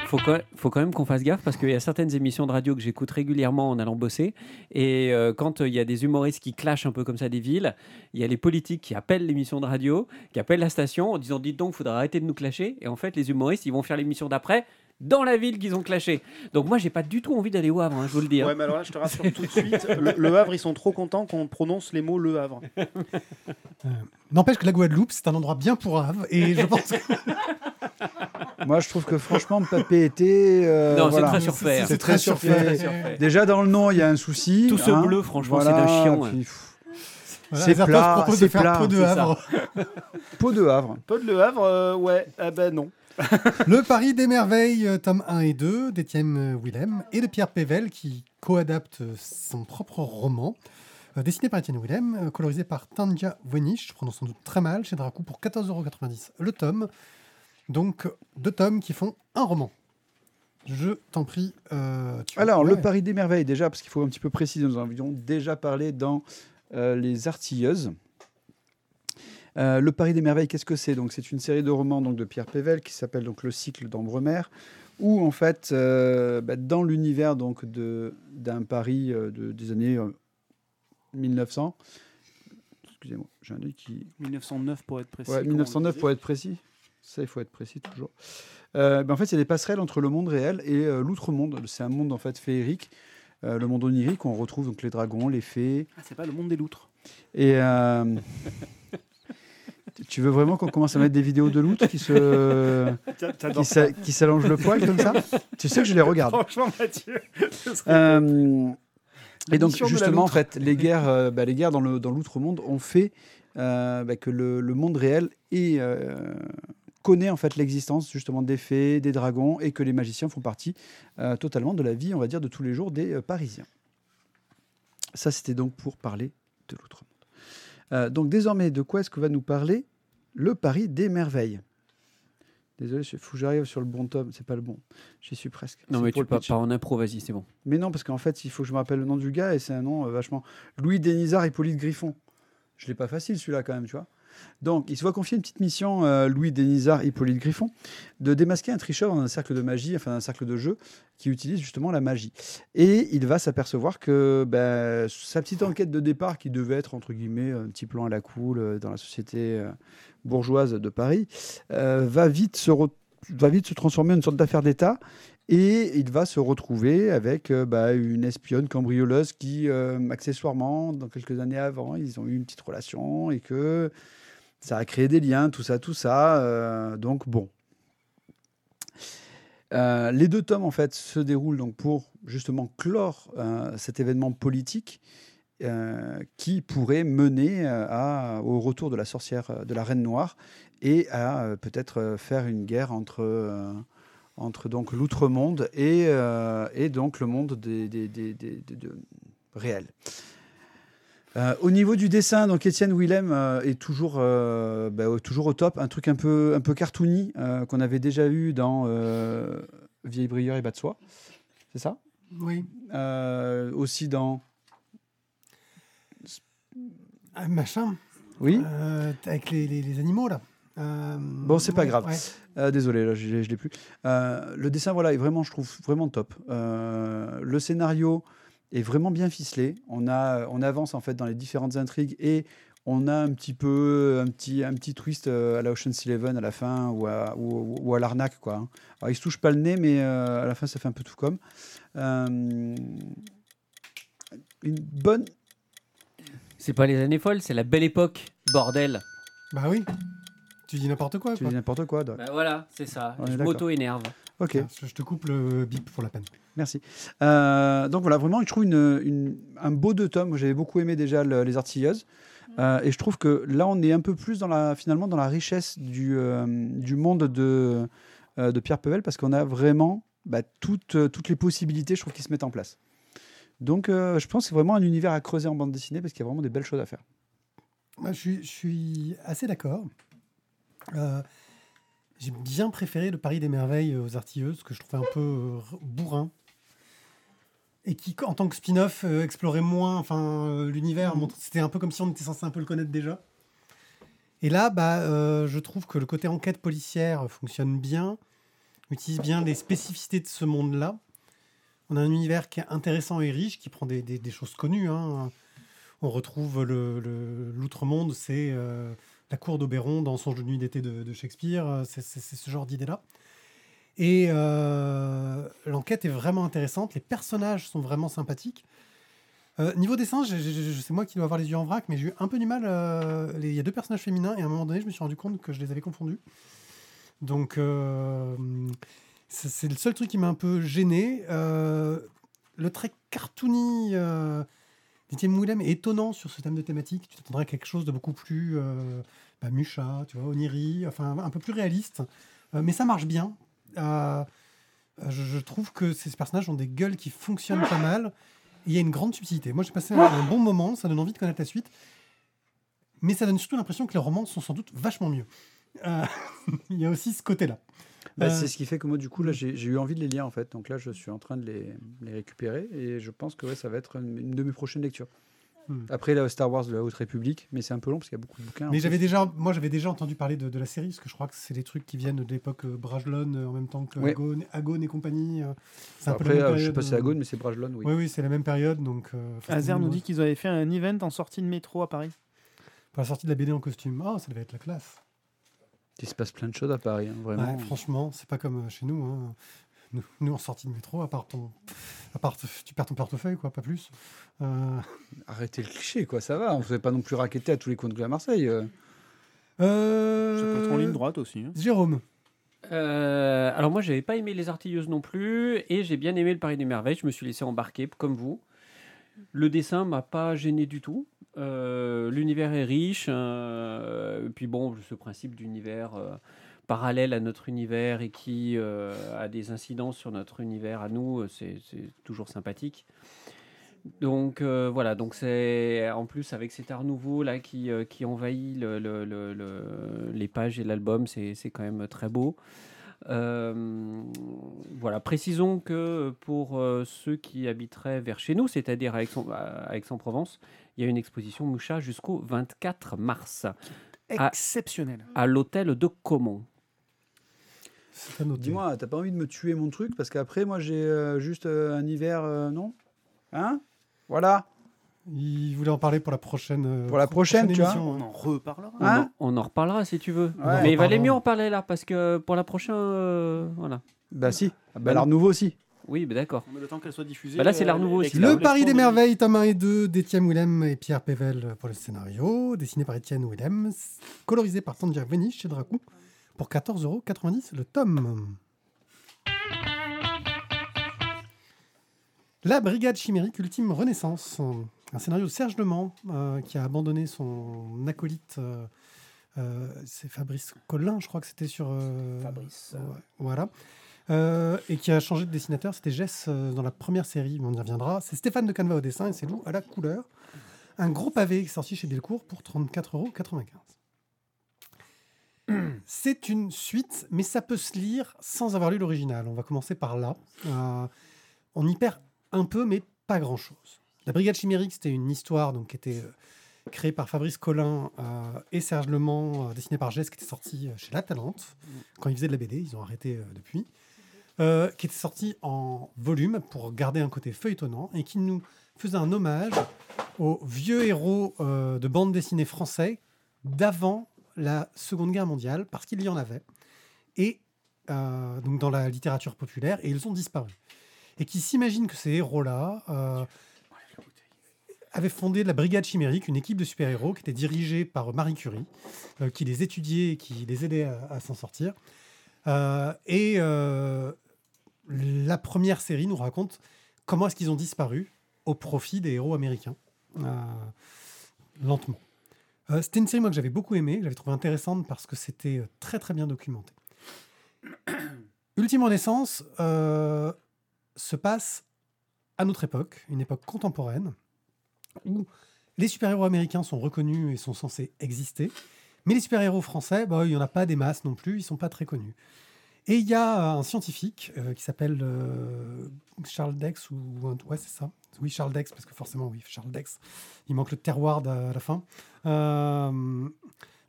Faut quand, faut quand même qu'on fasse gaffe parce qu'il y a certaines émissions de radio que j'écoute régulièrement en allant bosser. Et euh, quand euh, il y a des humoristes qui clashent un peu comme ça des villes, il y a les politiques qui appellent l'émission de radio, qui appellent la station en disant Dites donc, il faudra arrêter de nous clasher. Et en fait, les humoristes, ils vont faire l'émission d'après dans la ville qu'ils ont clashé. Donc moi, j'ai pas du tout envie d'aller au Havre, hein, je vous le dis. hein. Ouais, mais alors là, je te rassure tout de suite, le, le Havre, ils sont trop contents qu'on prononce les mots Le Havre. N'empêche que la Guadeloupe, c'est un endroit bien pour Havre. Et je pense que Moi, je trouve que franchement, Papé était. euh, Non, c'est très surfait. C'est très surfait. Très surfait. Déjà dans le nom, il y a un souci. Tout ce hein. bleu, franchement, Voilà, c'est d'un chiant. hein. puis, pff, Voilà, C'est plat, propose c'est de faire plat, peu de. Havre. Peau de Havre. Pas de Le Havre, euh, ouais, ah ben non. Le Paris des merveilles, euh, tome 1 et 2, d'Étienne euh, Willem et de Pierre Pével, qui co-adapte euh, son propre roman. Euh, dessiné par Étienne Willem, euh, colorisé par Tandja Wenich, je prononce sans doute très mal, chez Dracou pour 14,90€ le tome. Donc, deux tomes qui font un roman. Je t'en prie. euh, tu- Alors, le Paris des merveilles, déjà, parce qu'il faut un petit peu préciser, nous en avions déjà parlé dans Les Artilleuses. Euh, le Paris des merveilles, qu'est-ce que c'est? Donc, c'est une série de romans donc, de Pierre Pével qui s'appelle donc Le cycle d'Ambremer, où en fait, euh, bah, dans l'univers donc de d'un Paris euh, de, des années euh, 1900, excusez-moi, j'ai un qui 1909 pour être précis. Ouais, comme on 1909 le pour être précis. Ça, il faut être précis toujours. Ben, en fait, il y a des passerelles entre le monde réel et l'outre-monde. C'est un monde en fait féerique, euh, le monde onirique. où On retrouve donc les dragons, les fées. Ah, c'est pas le monde des loutres. Et euh, tu veux vraiment qu'on commence à mettre des vidéos de loutres qui se qui s'a- qui s'allongent le poil comme ça Tu sais que je les regarde. Franchement, Mathieu. Euh, et donc justement, en loutre. fait, les guerres, euh, bah, les guerres dans le dans l'outre-monde ont fait euh, bah, que le, le monde réel est, connaît en fait l'existence justement des fées, des dragons, et que les magiciens font partie totalement de la vie, on va dire, de tous les jours des Parisiens. Ça, c'était donc pour parler de l'outre-monde. Euh, donc désormais, de quoi est-ce que va nous parler le Paris des merveilles? Désolé, il faut que j'arrive sur le bon tome. C'est pas le bon. J'y suis presque. Non, mais tu pitch. pas en impro, vas-y, c'est bon. Mais non, parce qu'en fait, il faut que je me rappelle le nom du gars et c'est un nom euh, vachement. Louis Denisard Hippolyte Griffon. Je l'ai pas facile celui-là quand même, tu vois. Donc, il se voit confier une petite mission, euh, Louis Denisard Hippolyte Griffon, de démasquer un tricheur dans un cercle de magie, enfin un cercle de jeu, qui utilise justement la magie. Et il va s'apercevoir que ben, sa petite enquête de départ, qui devait être entre guillemets un petit plan à la cool euh, dans la société euh, bourgeoise de Paris, euh, va vite se va vite se transformer en une sorte d'affaire d'État et il va se retrouver avec bah, une espionne cambrioleuse qui, accessoirement, dans quelques années avant, ils ont eu une petite relation et que ça a créé des liens, tout ça, tout ça. euh, donc bon. Euh, les deux tomes, en fait, se déroulent donc pour justement clore euh, cet événement politique euh, qui pourrait mener euh, au retour de la sorcière, euh, de la Reine Noire, et à euh, peut-être euh, faire une guerre entre, euh, l'outre-monde et, euh, donc le monde de- réel. Euh, au niveau du dessin, donc Étienne Willem euh, est toujours, euh, bah, au- toujours au top. Un truc un peu, un peu cartoony qu'on avait déjà eu dans Vieille Brieur et Bas de Soie. C'est ça? Oui. Aussi dans. Ah, machin. Oui avec les, les- les animaux, là. Bon, c'est pas ouais, grave. ouais. Désolé, là, je ne l'ai plus. Le dessin, voilà, est vraiment, je trouve, vraiment top. Le scénario est vraiment bien ficelé. On, a, on avance en fait dans les différentes intrigues et on a un petit peu un petit, un petit twist euh, à la Ocean's Eleven à la fin ou à, ou, ou à l'arnaque. Quoi. hein. Alors, il se touche pas le nez, mais euh, à la fin, ça fait un peu tout comme. Euh, une bonne. C'est pas les années folles, c'est la belle époque, bordel. Bah oui. Tu dis n'importe quoi. Tu quoi. dis n'importe quoi, Doc. Bah voilà, c'est ça. On je m'auto-énerve. Ok. Je te coupe le bip pour la peine. Merci. Euh, donc voilà, vraiment, je trouve une, une- un beau deux tomes. J'avais beaucoup aimé déjà le- Les Artilleuses. Euh, et je trouve que là, on est un peu plus dans la, finalement dans la richesse du, euh, du monde de, euh, de Pierre Pevel parce qu'on a vraiment bah, toutes, toutes les possibilités, je trouve, qui se mettent en place. Donc euh, je pense que c'est vraiment un univers à creuser en bande dessinée parce qu'il y a vraiment des belles choses à faire. Moi, je, suis, je suis assez d'accord. Euh, J'ai bien préféré le Paris des Merveilles aux Artilleuses, que je trouvais un peu euh, bourrin. Et qui, en tant que spin-off, euh, explorait moins enfin, euh, l'univers. Mhm. C'était un peu comme si on était censé un peu le connaître déjà. Et là, bah, euh, je trouve que le côté enquête policière fonctionne bien, utilise bien les spécificités de ce monde-là. On a un univers qui est intéressant et riche, qui prend des, des- des choses connues. hein. On retrouve le- le- l'outre-monde, c'est euh, la cour d'Oberon dans son jeu de nuit d'été de, Shakespeare. euh, C'est ce genre d'idée-là. Et euh, l'enquête est vraiment intéressante. Les personnages sont vraiment sympathiques. Euh, niveau dessin, c'est moi qui dois avoir les yeux en vrac, mais j'ai eu un peu du mal. euh, Il y a deux personnages féminins et à un moment donné, je me suis rendu compte que je les avais confondus. Donc, c'est le seul truc qui m'a un peu gêné. Le trait cartoony euh, d'Étienne Willem est étonnant sur ce thème de thématique. Tu t'attendrais à quelque chose de beaucoup plus euh, bah, Mucha, tu vois, Oniri, enfin un peu plus réaliste. Euh, mais ça marche bien. Euh, je, je trouve que ces personnages ont des gueules qui fonctionnent pas mal. Il y a une grande subtilité. Moi, j'ai passé un, bon moment. Ça donne envie de connaître la suite. Mais ça donne surtout l'impression que les romans sont sans doute vachement mieux. Euh, Il y a aussi ce côté-là. Bah, Euh, C'est ce qui fait que moi, du coup, là, j'ai j'ai eu envie de les lire, en fait. Donc là, je suis en train de les, les récupérer et je pense que ouais, ça va être une, une de mes prochaines lectures. Hmm. Après, la Star Wars de la Haute République, mais c'est un peu long parce qu'il y a beaucoup de bouquins. Mais j'avais déjà, moi, j'avais déjà entendu parler de, de la série, parce que je crois que c'est des trucs qui viennent de l'époque euh, Brajlon, euh, en même temps que Ouais. Agone, Agone et compagnie. euh, c'est un peu la Après, même euh, je sais période, pas si c'est Agone, mais c'est Brajlon, oui. Oui, oui, c'est la même période. Donc, euh, Azer nous dit qu'ils avaient fait un event en sortie de métro à Paris. Pour la sortie de la BD en costume. Ah, ça devait être la classe. Il se passe plein de choses à Paris, hein, vraiment. Ouais, franchement, c'est pas comme euh, chez nous. hein. Nous, nous, en sortie de métro, à part ton, à part te- tu perds ton portefeuille, quoi, pas plus. Euh, Arrêtez le cliché, quoi, ça va. On ne fait pas non plus raqueter à tous les coins de rue à Marseille. euh. euh, Ça peut être en ligne droite aussi. hein. Jérôme. Euh, alors moi, j'avais pas aimé les artilleuses non plus, et j'ai bien aimé le Paris des Merveilles. Je me suis laissé embarquer comme vous. Le dessin m'a pas gêné du tout. Euh, L'univers est riche. euh, et puis bon, ce principe d'univers euh, parallèle à notre univers et qui euh, a des incidences sur notre univers à nous, euh, c'est toujours sympathique. Donc euh, voilà, donc c'est en plus avec cet art nouveau là qui, euh, qui envahit le- le- le- le- les pages et l'album, c'est quand même très beau. Euh, voilà, précisons que pour euh, ceux qui habiteraient vers chez nous, c'est-à-dire à Aix- à Aix-en-Provence, il y a une exposition Moucha jusqu'au 24 mars. Exceptionnel. à l'hôtel de Caumont. Dis-moi, t'as pas envie de me tuer mon truc? Parce qu'après, moi, j'ai euh, juste euh, un hiver, euh, non? Hein? Voilà. Il voulait en parler pour la prochaine. euh, Pour la prochaine, tu vois. émission, On en reparlera. On, en, on en reparlera si tu veux. Ouais. Mais il valait mieux en parler là parce que pour la prochaine, euh, voilà. Bah si. Ah, Bah bah, l'art nouveau aussi. Oui, bah, d'accord. On met le temps qu'elle soit diffusée. Bah là, c'est euh, l'art nouveau aussi. Le Paris des Merveilles, tome 1 et 2, d'Étienne Willem et Pierre Pével pour le scénario, dessiné par Étienne Willem, colorisé par Tandia Venich chez Dracou, pour 14,90€ le tome. La Brigade Chimérique Ultime Renaissance, un scénario de Serge Lemans, euh, qui a abandonné son acolyte, euh, euh, c'est Fabrice Collin, je crois que c'était sur... Fabrice. ouais, voilà. Et qui a changé de dessinateur. C'était Jess dans la première série, mais on y reviendra. C'est Stéphane de Canva au dessin et c'est Lou à la couleur. Un gros pavé sorti chez Delcourt pour 34,95€. C'est une suite, mais ça peut se lire sans avoir lu l'original. On va commencer par là. On y perd un peu, mais pas grand-chose. La Brigade Chimérique, c'était une histoire donc, qui était euh, créée par Fabrice Collin euh, et Serge Lemans, euh, dessinée par Jess, qui était sortie chez La Talente, quand ils faisaient de la BD. Ils ont arrêté depuis. Euh, qui était sorti en volume pour garder un côté feuilletonnant et qui nous faisait un hommage aux vieux héros euh, de bande dessinée français d'avant la Seconde Guerre mondiale, parce qu'il y en avait, et euh, donc dans la littérature populaire, et ils ont disparu. Et qui s'imaginent que ces héros-là avaient fondé la Brigade Chimérique, une équipe de super-héros qui était dirigée par Marie Curie, euh, qui les étudiait et qui les aidait à, s'en sortir. Euh, et euh, la première série nous raconte comment est-ce qu'ils ont disparu au profit des héros américains, lentement. C'était une série moi, que j'avais beaucoup aimée, j'avais trouvé intéressante parce que c'était très très bien documenté. Ultime Renaissance se passe à notre époque, une époque contemporaine, où les super-héros américains sont reconnus et sont censés exister, Mais les super-héros français, bah, il n'y en a pas des masses non plus, ils sont pas très connus. Et il y a un scientifique euh, qui s'appelle euh, Charles Dex, ou ouais, c'est ça. Oui, Charles Dex, parce que forcément, oui, Charles Dex. Il manque le terroir à la fin. Euh,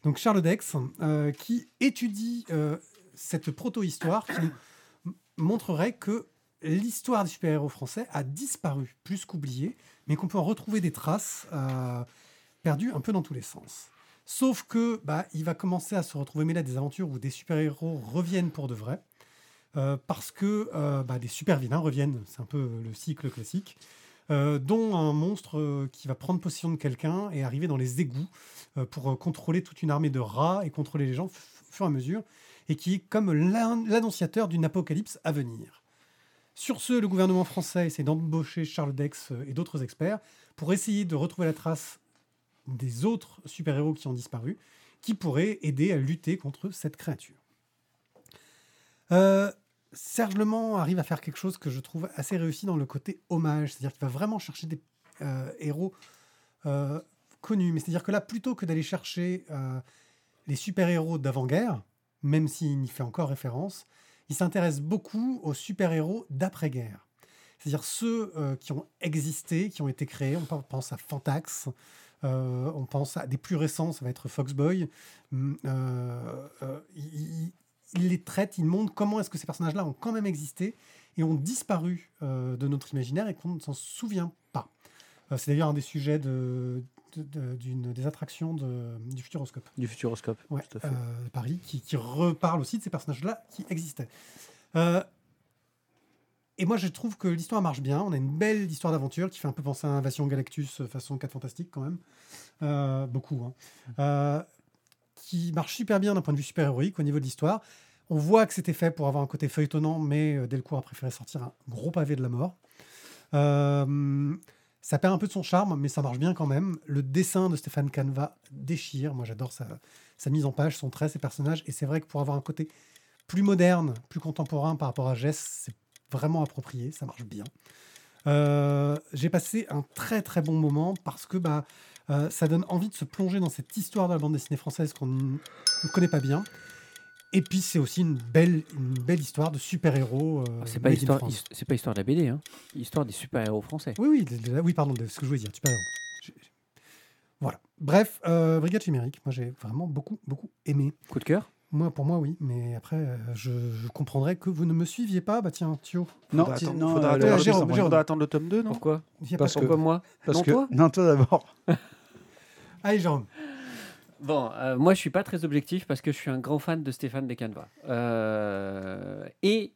donc, Charles Dex, euh, qui étudie euh, cette proto-histoire qui montrerait que l'histoire des super-héros français a disparu plus qu'oubliée, mais qu'on peut en retrouver des traces euh, perdues un peu dans tous les sens. Sauf que bah, il va commencer à se retrouver mêlé à des aventures où des super-héros reviennent pour de vrai. euh, parce que euh, bah, des super-vilains reviennent, c'est un peu le cycle classique, dont un monstre qui va prendre possession de quelqu'un et arriver dans les égouts pour contrôler toute une armée de rats et contrôler les gens au fur et à mesure, et qui est comme l'an- l'annonciateur d'une apocalypse à venir. Sur ce, le gouvernement français essaie d'embaucher Charles Dex euh, et d'autres experts pour essayer de retrouver la trace des autres super-héros qui ont disparu, qui pourraient aider à lutter contre cette créature. Euh, Serge Le Mans arrive à faire quelque chose que je trouve assez réussi dans le côté hommage, c'est-à-dire qu'il va vraiment chercher des euh, héros connus, mais c'est-à-dire que là, plutôt que d'aller chercher les super-héros d'avant-guerre, même s'il y fait encore référence, il s'intéresse beaucoup aux super-héros d'après-guerre. C'est-à-dire ceux euh, qui ont existé, qui ont été créés. On pen- pense à Fantax, euh, on pense à des plus récents, ça va être Foxboy. Hum, euh, euh, il, il- il les traite, il montre comment est-ce que ces personnages-là ont quand même existé et ont disparu euh, de notre imaginaire et qu'on ne s'en souvient pas. Euh, C'est d'ailleurs un des sujets de, de- de- d'une des attractions de- du Futuroscope Du Futuroscope. ouais, tout à fait. euh, Paris, qui, qui reparle aussi de ces personnages-là qui existaient. Euh, et moi, je trouve que l'histoire marche bien. On a une belle histoire d'aventure qui fait un peu penser à Invasion Galactus euh, façon 4 Fantastiques quand même. Euh, beaucoup. hein. Euh, qui marche super bien d'un point de vue super-héroïque au niveau de l'histoire. On voit que c'était fait pour avoir un côté feuilletonnant, mais Delcourt a préféré sortir un gros pavé de la mort. Euh, ça perd un peu de son charme, mais ça marche bien quand même. Le dessin de Stéphane Canva déchire. Moi, j'adore sa, mise en page, son trait, ses personnages. Et c'est vrai que pour avoir un côté plus moderne, plus contemporain par rapport à Jess, c'est vraiment approprié. Ça marche bien. Euh, J'ai passé un très très bon moment parce que bah, euh, ça donne envie de se plonger dans cette histoire de la bande dessinée française qu'on ne connaît pas bien. Et puis c'est aussi une belle, une belle histoire de super-héros. euh, Ah, c'est pas histoire, c'est pas histoire de la BD, hein. Histoire des super-héros français. Oui, oui, de- de- oui, pardon, de ce que je voulais dire, super-héros. Voilà. Bref, euh, Brigade Chimérique, moi j'ai vraiment beaucoup, beaucoup aimé. Coup de cœur? Moi, pour moi, oui, mais après, euh, je, je comprendrais que vous ne me suiviez pas. Bah tiens, Thio, Non, Faudra attendre- non, faudra euh, attendre- Jérôme, Jérôme, faudra attendre le tome 2, non? Pourquoi? Parce pas que- Pourquoi moi? Parce Non, que toi? non, toi d'abord. Allez, Jérôme. Bon, euh, moi je suis pas très objectif parce que je suis un grand fan de Stéphane Descanva. Euh, et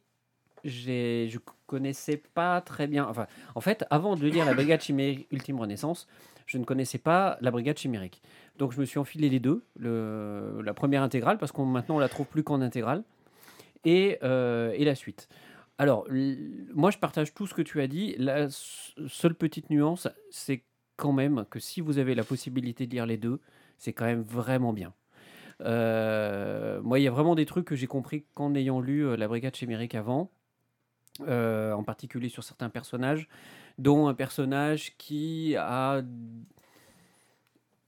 je connaissais pas très bien. Enfin, en fait, avant de lire la Brigade Chimérique Ultime Renaissance, je ne connaissais pas la Brigade Chimérique. Donc je me suis enfilé les deux, le- la première intégrale parce qu'on maintenant on la trouve plus qu'en intégrale, et, euh, et la suite. Alors, moi je partage tout ce que tu as dit. La seule petite nuance, c'est quand même que si vous avez la possibilité de lire les deux, c'est quand même vraiment bien. Euh, moi, il y a vraiment des trucs que j'ai compris qu'en ayant lu euh, La Brigade Chimérique avant, euh, en particulier sur certains personnages, dont un personnage qui a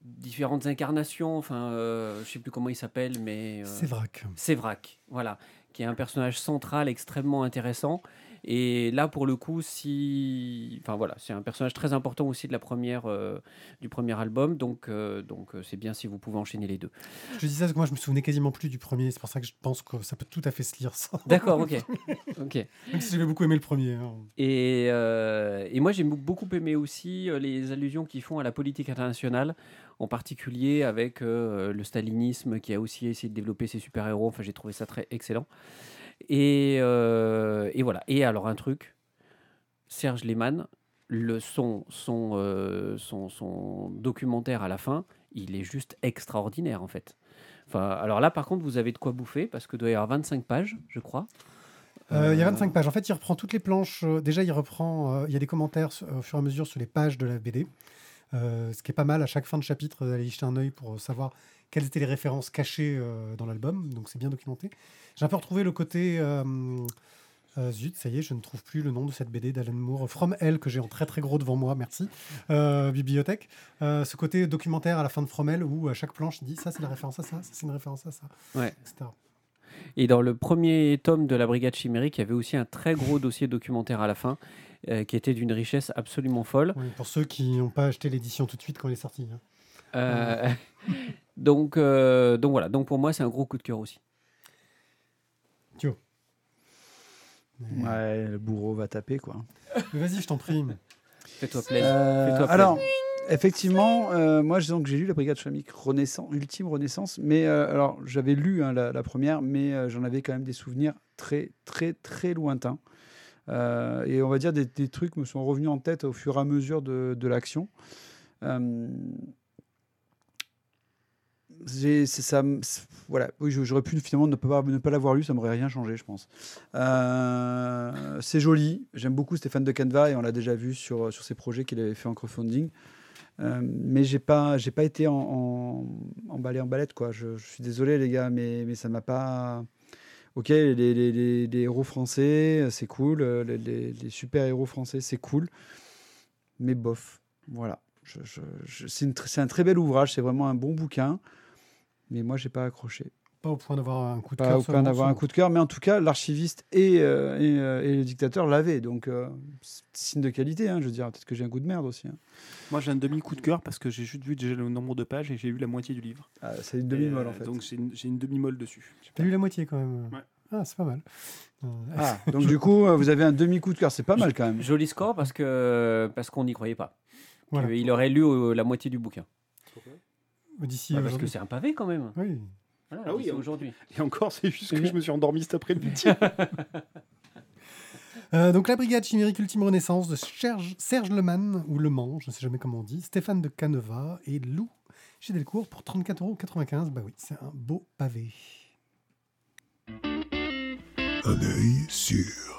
différentes incarnations, enfin, euh, je sais plus comment il s'appelle, mais... euh, C'est vrac. Sévrac, voilà, qui est un personnage central extrêmement intéressant. Et là, pour le coup, si, enfin voilà, c'est un personnage très important aussi de la première, euh, du premier album. Donc, euh, donc, euh, c'est bien si vous pouvez enchaîner les deux. Je dis ça parce que moi, je me souvenais quasiment plus du premier. C'est pour ça que je pense que ça peut tout à fait se lire. D'accord, ok, ok. Même si j'avais beaucoup aimé le premier. hein. Et, euh, et moi, j'ai beaucoup aimé aussi les allusions qu'ils font à la politique internationale, en particulier avec euh, le stalinisme qui a aussi essayé de développer ses super-héros. Enfin, j'ai trouvé ça très excellent. Et, euh, et voilà. Et alors, un truc, Serge Lehmann, le, son, son, euh, son, son documentaire à la fin, il est juste extraordinaire, en fait. Enfin, alors là, par contre, vous avez de quoi bouffer, parce que doit y avoir 25 pages, je crois. Euh, il y a Euh, 25 pages. En fait, il reprend toutes les planches. déjà, il reprend. il y a des commentaires au fur et à mesure sur les pages de la BD. Euh, ce qui est pas mal à chaque fin de chapitre euh, d'aller y jeter un œil pour savoir quelles étaient les références cachées euh, dans l'album. Donc, c'est bien documenté. J'ai un peu retrouvé le côté. euh, zut, ça y est, je ne trouve plus le nom de cette BD d'Alan Moore. From Hell, que j'ai en très très gros devant moi, merci. Euh, bibliothèque. Euh, ce côté documentaire à la fin de From Hell où à chaque planche il dit ça c'est la référence à ça, ça c'est une référence à ça, Ouais. etc. Et dans le premier tome de la Brigade Chimérique, il y avait aussi un très gros dossier documentaire à la fin, euh, qui était d'une richesse absolument folle. Oui, pour ceux qui n'ont pas acheté l'édition tout de suite quand elle est sortie. hein. Euh, donc, euh, donc voilà, donc pour moi, c'est un gros coup de cœur aussi. Mais- Ouais, le bourreau va taper, quoi. Vas-y, je t'en prie. Fais-toi plaisir. Euh, alors, effectivement, euh, moi, je- donc, j'ai lu la Brigade Chimique Renaissance, Ultime Renaissance, mais euh, alors j'avais lu hein, la, la première, mais euh, j'en avais quand même des souvenirs très, très, très lointains. Euh, et on va dire des, des trucs me sont revenus en tête au fur et à mesure de, l'action. Euh, voilà, j'aurais pu finalement ne pas, ne pas l'avoir lu, ça m'aurait rien changé, je pense. Euh, c'est joli, j'aime beaucoup Stéphane de Canva et on l'a déjà vu sur, sur ses projets qu'il avait fait en crowdfunding. Mais j'ai pas, j'ai pas été en, en, emballé en balette quoi. Je, je suis désolé les gars, mais, mais ça m'a pas. Ok, les, héros français, c'est cool. euh, Les, les- les super héros français, c'est cool. Mais bof, voilà. C'est un très bel ouvrage, c'est vraiment un bon bouquin. Mais moi, j'ai pas accroché. Pas au point d'avoir un coup de Pas cœur. au point d'avoir un coup de cœur, mais en tout cas, l'archiviste et, euh, et, euh, et le dictateur l'avaient. Donc, euh, c'est signe de qualité. hein, je veux dire, peut-être que j'ai un goût de merde aussi. hein. Moi, j'ai un demi-coup de cœur parce que j'ai juste vu déjà le nombre de pages et j'ai eu la moitié du livre. Ah, c'est une demi-molle en fait. Donc, j'ai une, j'ai une demi-molle dessus. T'as lu la moitié quand même. Ouais. Ah, c'est pas mal. Euh, Ah, donc du coup, vous avez un demi-coup de cœur, c'est pas mal quand même. Joli score parce que parce qu'on n'y croyait pas. Voilà. Il aurait lu euh, la moitié du bouquin. D'ici Ah, parce que c'est un pavé quand même. Oui. Voilà, Ah oui, aujourd'hui. Et encore, c'est juste que je me suis endormi cet après-midi. Euh, donc la brigade chimérique Ultime Renaissance de Serge, Serge Leman, ou Le Mans, je ne sais jamais comment on dit, Stéphane de Caneva et Lou chez Delcourt pour 34,95€. Bah oui, c'est un beau pavé. Un œil sûr.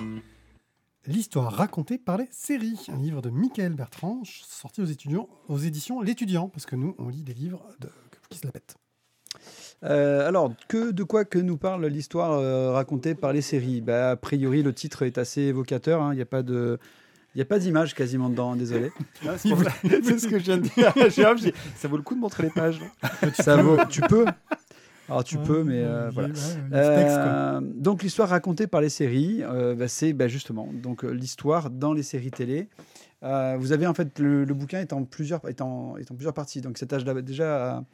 L'histoire racontée par les séries, un livre de Michael Bertrand, sorti aux, étudiants, aux éditions L'étudiant, parce que nous, on lit des livres de, qui se la pètent. Euh, alors, que, de quoi que nous parle l'histoire euh, racontée par les séries? Bah, A priori, le titre est assez évocateur. hein, Il n'y a pas de. Il n'y a pas d'image quasiment dedans, désolé. Ah, c'est ce que je viens de dire. J'ai- ça vaut le coup de montrer les pages. Ça vaut, tu peux. Alors tu Ouais, peux, mais euh, voilà. Euh, donc l'histoire racontée par les séries, euh, bah, c'est bah, justement donc l'histoire dans les séries télé. Vous avez en fait le, le bouquin est en plusieurs est en, est en plusieurs parties. Donc cet âge déjà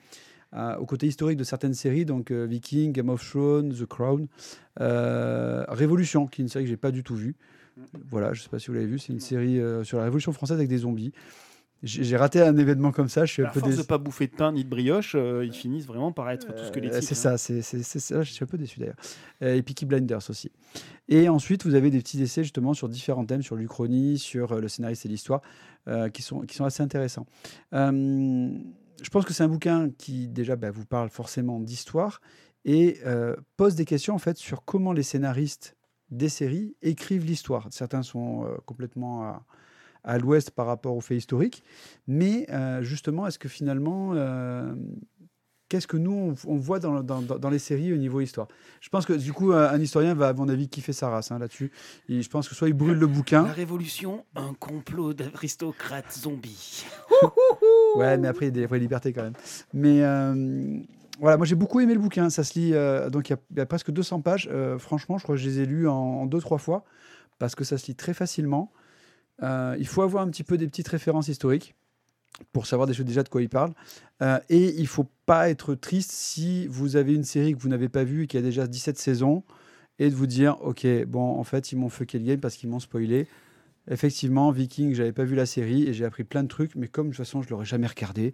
à- au côté historique de certaines séries, donc euh, Viking, Game of Thrones, The Crown, euh, Révolution, qui est une série que j'ai pas du tout vue. Voilà, je sais pas si vous l'avez vu, c'est une série euh, sur la Révolution française avec des zombies. J'ai raté un événement comme ça, je suis un À peu force de déçu. pas bouffer de pain ni de brioche, euh, ils finissent vraiment par être tout ce que les Euh. C'est hein. ça, c'est ça. Je suis un peu déçu d'ailleurs. Euh, et Peaky Blinders aussi. Et ensuite, vous avez des petits essais justement sur différents thèmes, sur l'Uchronie, sur euh, le scénariste et l'histoire, euh, qui, sont, qui sont assez intéressants. Je pense que c'est un bouquin qui déjà bah, vous parle forcément d'histoire et euh, pose des questions en fait sur comment les scénaristes des séries écrivent l'histoire. Certains sont euh, complètement à, l'ouest par rapport aux faits historiques, mais euh, justement, est-ce que finalement, qu'est-ce que nous, on, on voit dans, dans- dans- dans les séries au niveau histoire Je pense que du coup, un, historien va, à mon avis, kiffer sa race hein, là-dessus. Je pense que soit il brûle le bouquin, La Révolution, un complot d'aristocrates zombies. ouais, mais après, il y a des vraies libertés quand même. Mais euh, voilà, moi j'ai beaucoup aimé le bouquin. Ça se lit, euh, donc il y a- il y, a presque 200 pages. Euh, franchement, je crois que je les ai lus en, en deux, trois fois parce que ça se lit très facilement. Il faut avoir un petit peu des petites références historiques pour savoir déjà de quoi il parle. Euh, et il faut pas être triste si vous avez une série que vous n'avez pas vue et qui a déjà 17 saisons et de vous dire, ok, bon, en fait, ils m'ont fucké le game parce qu'ils m'ont spoilé. Effectivement, Viking, j'avais pas vu la série et j'ai appris plein de trucs, mais comme de toute façon, je l'aurais jamais regardé.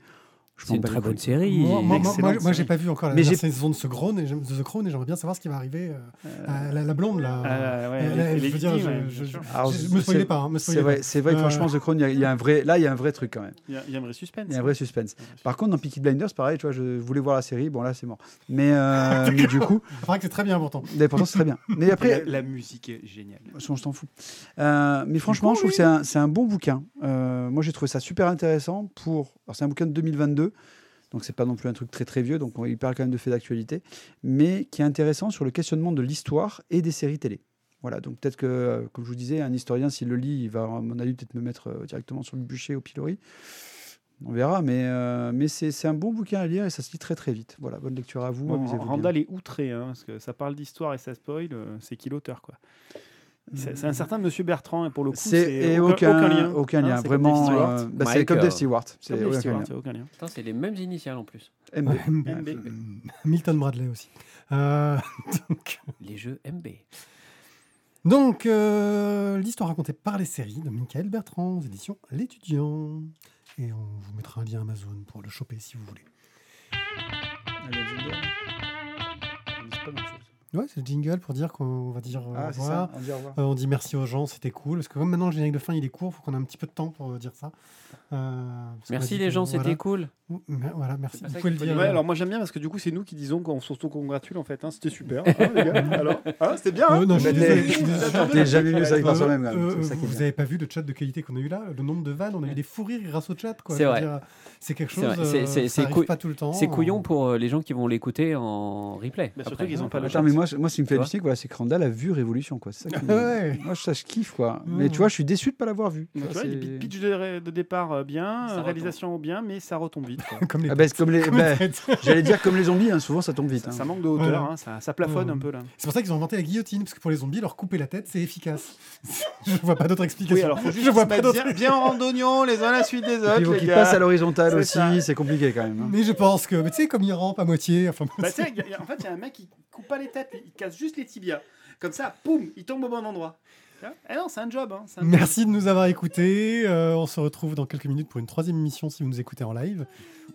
Je C'est une très bonne couilles. série. Moi, moi, moi, j'ai pas vu encore la Mais dernière j'ai- saison de The Crown et j'aime- de The Crown et j'aimerais bien savoir ce qui va arriver. euh, à la, la blonde là. Ah, ouais, Elle- elle- elle- elle je veux dire, je- je-. Alors, je- c'est- me c'est- pas, hein, me C'est vrai, pas. c'est vrai Euh, franchement, The Crown, il y a- il y, a un vrai, là, il y a un vrai truc quand même. Il y, a- il y a un vrai suspense. Il y a un vrai suspense. Par contre, dans Peaky Blinders, pareil, tu vois, je voulais voir la série, bon là, c'est mort. Mais, euh, mais du coup, Il paraît que c'est très bien pourtant. mais pourtant, c'est très bien. Mais après, la, la musique est géniale. s'en fout. Euh, mais franchement, je trouve que c'est un, c'est bon bouquin. Euh, moi, j'ai trouvé ça super intéressant pour. Alors, c'est un bouquin de 2022. Donc, c'est pas non plus un truc très très vieux, donc on- il parle quand même de faits d'actualité, mais qui est intéressant sur le questionnement de l'histoire et des séries télé. Voilà, donc peut-être que, euh, comme je vous disais, un historien, s'il le lit, il va, à mon avis, peut-être me mettre euh, directement sur le bûcher au pilori. On verra, mais, euh, mais c'est un bon bouquin à lire et ça se lit très très vite. Voilà, bonne lecture à vous. Bon, bien. Randall est outré, hein, parce que ça parle d'histoire et ça spoil, c'est qui l'auteur quoi. C'est un certain Monsieur Bertrand et pour le coup C'est aucun, aucun lien. aucun lien, c'est comme vraiment. Dave Stewart. euh, bah, c'est comme Dave Stewart. C'est les mêmes initiales en plus. MB. MB. Milton Bradley aussi. Euh, donc, Les jeux MB. donc, euh, l'histoire racontée par les séries de Michael Bertrand, aux éditions L'étudiant. Et on vous mettra un lien Amazon pour le choper si vous voulez. Ah, Ouais, c'est le jingle pour dire qu'on va dire euh, Ah, au c'est revoir. ça. On dit au revoir. Euh, on dit merci aux gens, c'était cool. Parce que comme maintenant le générique de fin il est court, il faut qu'on ait un petit peu de temps pour euh, dire ça. Euh, Merci les gens, voilà. c'était cool. Voilà, merci. Vous ça pouvez le dire. Ouais, alors moi j'aime bien parce que du coup c'est nous qui disons qu'on s'auto-congratule en fait. hein, C'était super. hein, les gars alors, hein, c'était bien. hein euh, non, je. T'es jamais avec par Euh, soi-même. quand même. ça vous n'avez pas vu le chat de qualité qu'on a eu là? Le nombre de vannes, on a eu des fous rires grâce au chat. quoi. C'est vrai. C'est quelque chose. C'est- ça pas tout le temps. C'est couillon pour les gens qui vont l'écouter en replay. Bah, surtout Après, qu'ils ont hein. pas le Attends, moi, moi, ce qui me fait halluciner, voilà, c'est que Randall a vu Révolution, quoi. Ça qui Ouais. Moi, ça, je kiffe, quoi. Ouais. Mais tu vois, je suis déçu de pas l'avoir vu. Tu vois, les pitch de, ré- de départ euh, bien, Ça retombe. réalisation bien, mais ça retombe vite. quoi. Comme les Ah, bah, c'est comme les. comme les bah. J'allais dire comme les zombies, hein, souvent ça tombe vite. ça, hein. ça manque de hauteur, Voilà. hein, ça, ça plafonne Ouais. un peu là. C'est pour ça qu'ils ont inventé la guillotine, parce que pour les zombies, leur couper la tête, c'est efficace. je vois pas d'autre explication. Oui, alors faut juste je vois pas d'autre. bien, bien en rang d'oignon les uns à la suite des autres. il faut qu'ils passent à l'horizontale aussi, c'est compliqué quand même. hein. Mais je pense que, tu sais, comme il rampe à moitié. Enfin, Bah, en fait, il y a un mec qui coupe pas les têtes, il casse juste les tibias. Comme ça, poum, il tombe au bon endroit. Eh non, c'est un job. Hein, c'est un job. Merci de nous avoir écoutés. Euh, on se retrouve dans quelques minutes pour une troisième émission si vous nous écoutez en live.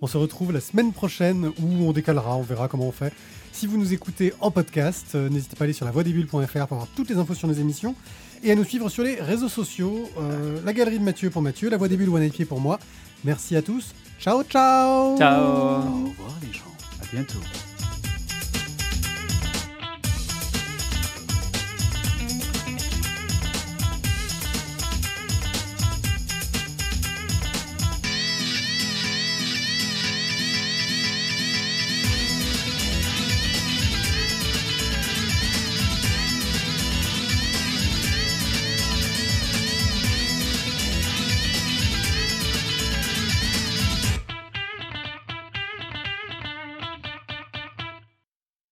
On se retrouve la semaine prochaine où on décalera, on verra comment on fait. Si vous nous écoutez en podcast, euh, n'hésitez pas à aller sur lavoidesbulles.fr pour avoir toutes les infos sur nos émissions et à nous suivre sur les réseaux sociaux. Euh, la galerie de Mathieu pour Mathieu, la voix des bulles One Pied pour moi. Merci à tous. Ciao, ciao Ciao. Au revoir les gens. À bientôt.